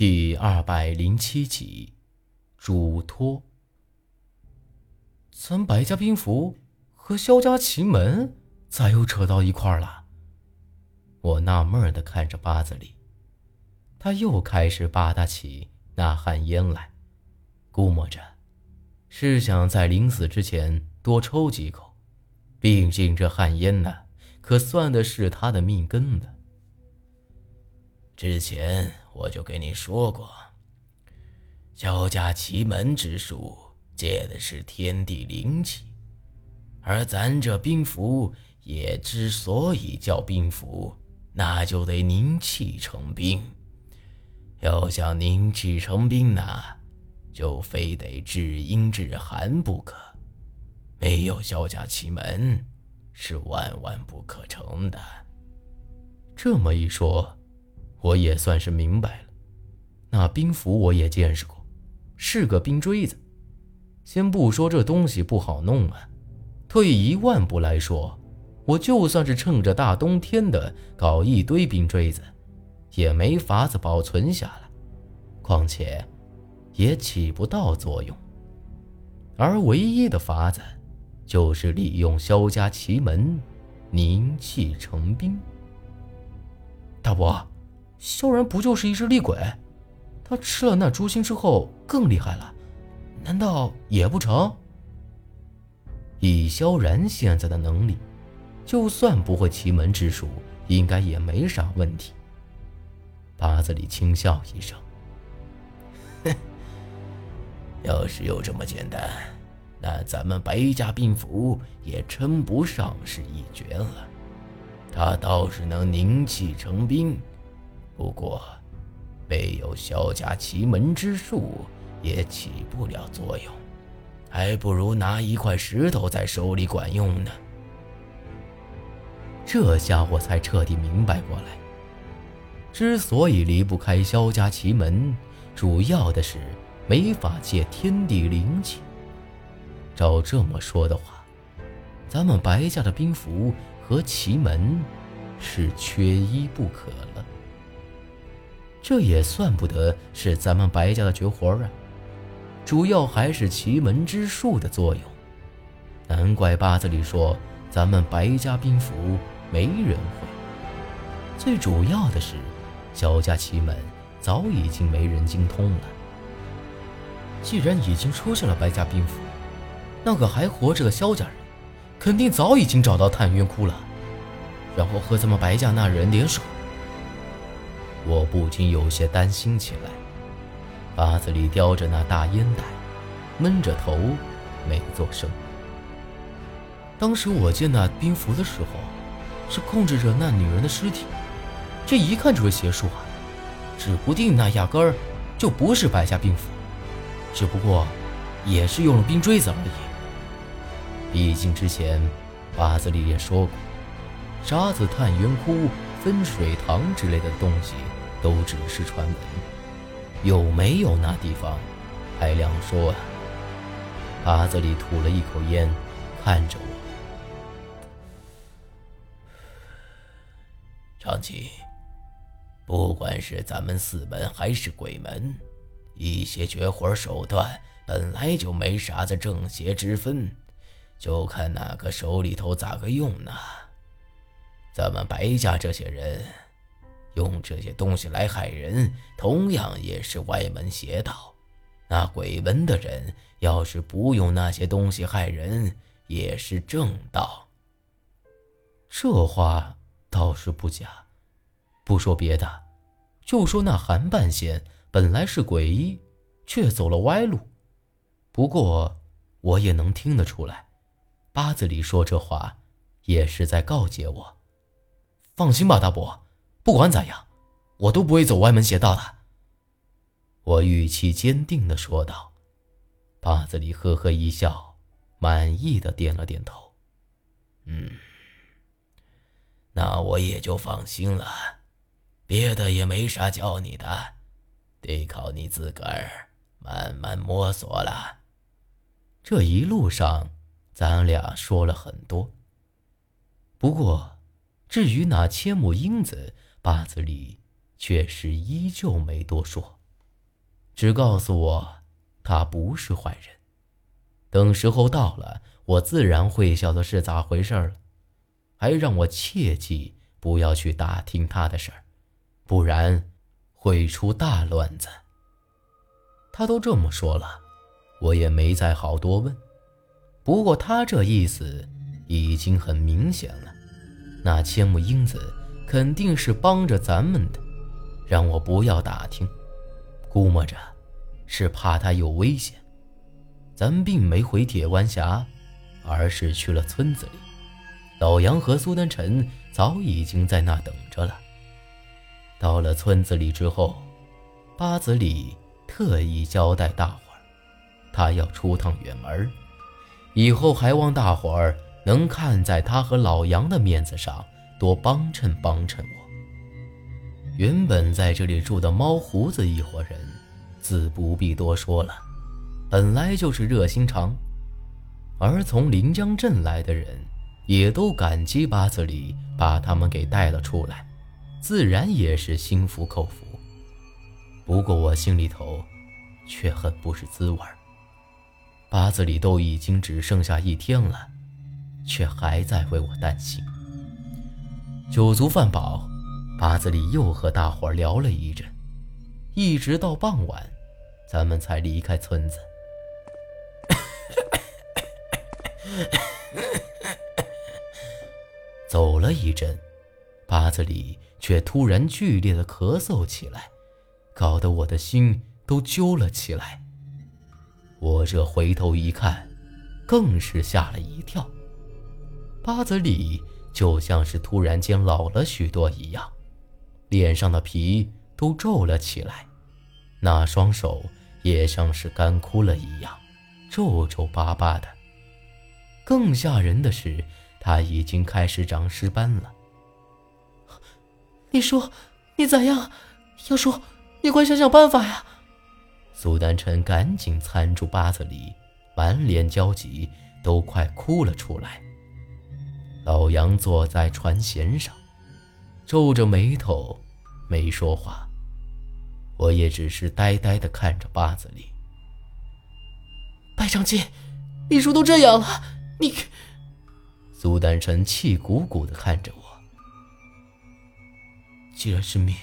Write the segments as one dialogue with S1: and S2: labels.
S1: 第二百零七集，嘱托。咱白家兵符和萧家奇门咋又扯到一块了？我纳闷的看着八子里，他又开始吧嗒起那旱烟来，估摸着是想在临死之前多抽几口，毕竟这旱烟呢，可算的是他的命根了。
S2: 之前我就跟你说过，萧家奇门之术借的是天地灵气，而咱这兵符也之所以叫兵符，那就得凝气成冰。要想凝气成冰呢，就非得至阴至寒不可，没有萧家奇门，是万万不可成的。
S1: 这么一说。我也算是明白了，那冰符我也见识过，是个冰锥子。先不说这东西不好弄啊，退一万步来说，我就算是趁着大冬天的搞一堆冰锥子，也没法子保存下来，况且也起不到作用。而唯一的法子，就是利用萧家奇门，凝气成冰。大伯。萧然不就是一只厉鬼？他吃了那诛心之后更厉害了，难道也不成？以萧然现在的能力，就算不会奇门之术，应该也没啥问题。八子里轻笑一声：“
S2: 哼，要是有这么简单，那咱们白家兵符也称不上是一绝了。他倒是能凝气成冰。”不过，没有萧家奇门之术，也起不了作用，还不如拿一块石头在手里管用呢。
S1: 这家伙才彻底明白过来，之所以离不开萧家奇门，主要的是没法借天地灵气。照这么说的话，咱们白家的兵符和奇门是缺一不可了。这也算不得是咱们白家的绝活啊，主要还是奇门之术的作用。难怪八字里说咱们白家兵符没人会。最主要的是，萧家奇门早已经没人精通了。既然已经出现了白家兵符，那个还活着的萧家人，肯定早已经找到探冤窟了，然后和咱们白家那人联手。我不禁有些担心起来。八子里叼着那大烟袋，闷着头，没做声。当时我见那兵符的时候，是控制着那女人的尸体，这一看就是邪术啊！指不定那压根儿就不是白家兵符，只不过也是用了冰锥子而已。毕竟之前八子里也说过，沙子探冤窟。分水塘之类的东西都只是传闻，有没有那地方还两说啊。阿子里吐了一口烟，看着我。
S2: 长崎，不管是咱们四门还是鬼门，一些绝活手段本来就没啥子正邪之分，就看哪个手里头咋个用呢。咱们白家这些人用这些东西来害人，同样也是歪门邪道。那鬼门的人要是不用那些东西害人，也是正道。
S1: 这话倒是不假。不说别的，就说那韩半仙本来是鬼医，却走了歪路。不过我也能听得出来，八字里说这话也是在告诫我。放心吧，大伯，不管咋样，我都不会走歪门邪道的。我语气坚定的说道。八子里呵呵一笑，满意的点了点头。
S2: 嗯，那我也就放心了，别的也没啥教你的，得靠你自个儿慢慢摸索了。
S1: 这一路上，咱俩说了很多，不过。至于那千亩英子，八字里却是依旧没多说。只告诉我他不是坏人。等时候到了，我自然会晓得是咋回事了。还让我切记不要去打听他的事儿，不然会出大乱子。他都这么说了，我也没再好多问。不过他这意思已经很明显了，那千木英子肯定是帮着咱们的，让我不要打听。估摸着是怕他有危险。咱并没回铁湾峡，而是去了村子里。老杨和苏丹臣早已经在那等着了。到了村子里之后，八子里特意交代大伙儿，他要出趟远门，以后还望大伙儿能看在他和老杨的面子上，多帮衬帮衬我。原本在这里住的猫胡子一伙人，自不必多说了，本来就是热心肠，而从临江镇来的人。也都感激八子里把他们给带了出来，自然也是心服口服。不过我心里头却很不是滋味八子里都已经只剩下一天了，却还在为我担心。酒足饭饱，八子里又和大伙聊了一阵，一直到傍晚，咱们才离开村子。走了一阵，八子里却突然剧烈的咳嗽起来，搞得我的心都揪了起来。我这回头一看，更是吓了一跳。八子里就像是突然间老了许多一样，脸上的皮都皱了起来，那双手也像是干枯了一样，皱皱巴巴的。更吓人的是。他已经开始长尸斑了。
S3: 你说，你咋样？要说，你快想想办法呀！
S1: 苏丹臣赶紧搀住八子里，满脸焦急，都快哭了出来。老杨坐在船舷上，皱着眉头，没说话。我也只是呆呆地看着八子里。
S3: 白长进，李叔都这样了，你……
S1: 苏丹臣气鼓鼓地看着我。
S4: 既然是命，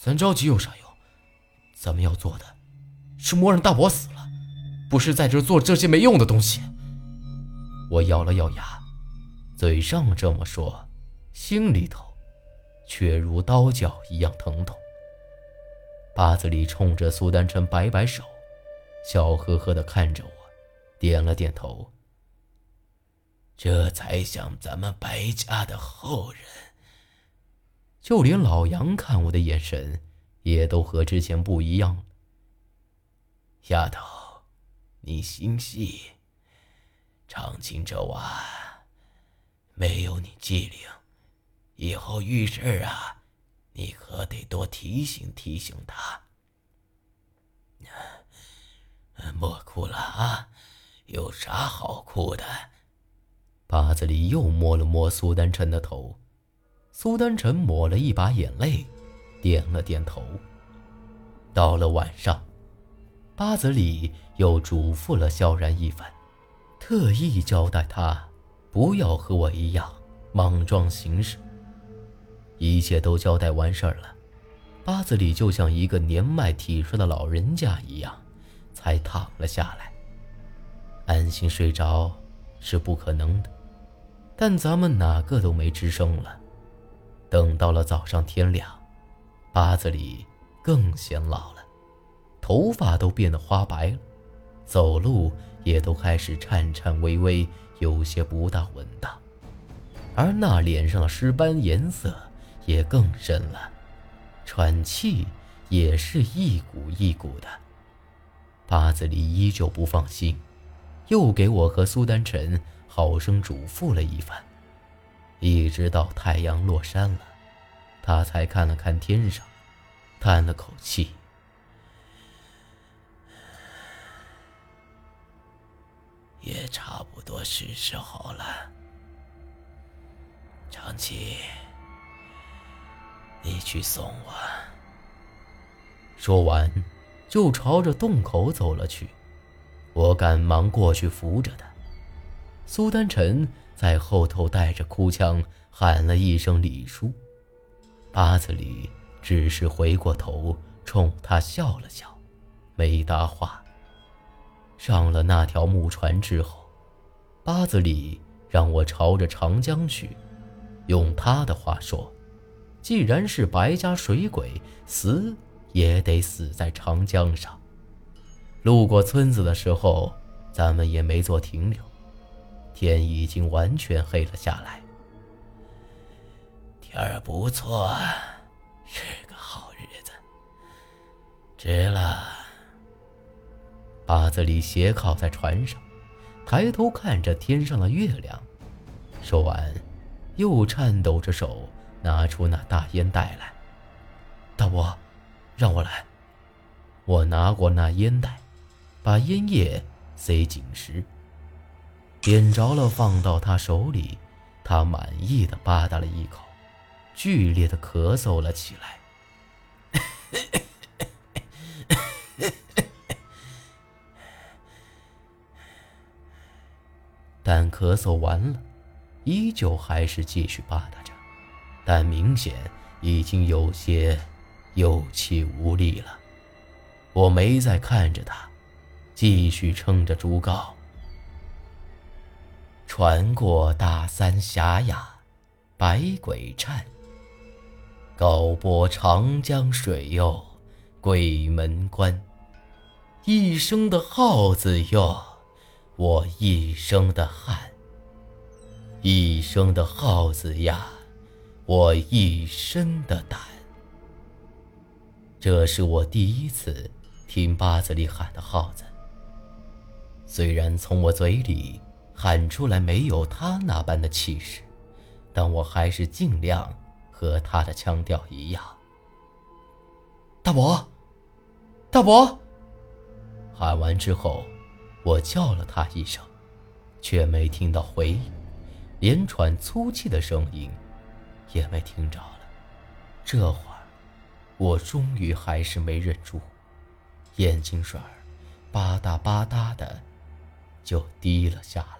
S4: 咱着急有啥用？咱们要做的，是莫让大伯死了，不是在这做这些没用的东西。
S1: 我咬了咬牙，嘴上这么说，心里头却如刀绞一样疼痛。八子里冲着苏丹臣摆摆手，笑呵呵地看着我，点了点头。
S2: 这才像咱们白家的后人。
S1: 就连老杨看我的眼神，也都和之前不一样了。
S2: 丫头，你心细，长青这娃没有你机灵，以后遇事啊，你可得多提醒提醒他。莫哭了啊，有啥好哭的？
S1: 八子里又摸了摸苏丹臣的头，苏丹臣抹了一把眼泪，点了点头。到了晚上，八子里又嘱咐了萧然一番，特意交代他不要和我一样莽撞行事。一切都交代完事儿了，八子里就像一个年迈体衰的老人家一样，才躺了下来。安心睡着是不可能的。但咱们哪个都没吱声了。等到了早上天亮，八子里更显老了，头发都变得花白了，走路也都开始颤颤巍巍，有些不大稳当。而那脸上的尸斑颜色也更深了，喘气也是一股一股的。八子里依旧不放心，又给我和苏丹臣。好生嘱咐了一番，一直到太阳落山了，他才看了看天上，叹了口气：“
S2: 也差是时候了。”长期，你去送我。
S1: 说完，就朝着洞口走了去。我赶忙过去扶着他。苏丹臣在后头带着哭腔喊了一声“李叔”，八子里只是回过头冲他笑了笑，没搭话。上了那条木船之后，八子里让我朝着长江去。用他的话说：“既然是白家水鬼，死也得死在长江上。”路过村子的时候，咱们也没做停留，天已经完全黑了下来。
S2: 天儿不错，是个好日子。值了。
S1: 八子里斜靠在船上，抬头看着天上的月亮，说完，又颤抖着手拿出那大烟袋来。大伯，让我来。我拿过那烟袋。把烟叶塞紧实，点着了，放到他手里。他满意的吧嗒了一口，剧烈的咳嗽了起来。但咳嗽完了，依旧还是继续吧嗒着，但明显已经有些有气无力了。我没再看着他。继续撑着竹篙，船过大三峡呀，百鬼颤。高波长江水哟，鬼门关。一声的号子哟，我一生的汗。一生的耗子呀，我一身的胆。这是我第一次听八子里喊的号子。虽然从我嘴里喊出来没有他那般的气势，但我还是尽量和他的腔调一样。大伯，大伯！喊完之后，我叫了他一声，却没听到回应，连喘粗气的声音也没听着了。这会儿，我终于还是没忍住，眼睛水儿吧嗒吧嗒的。就滴了下来。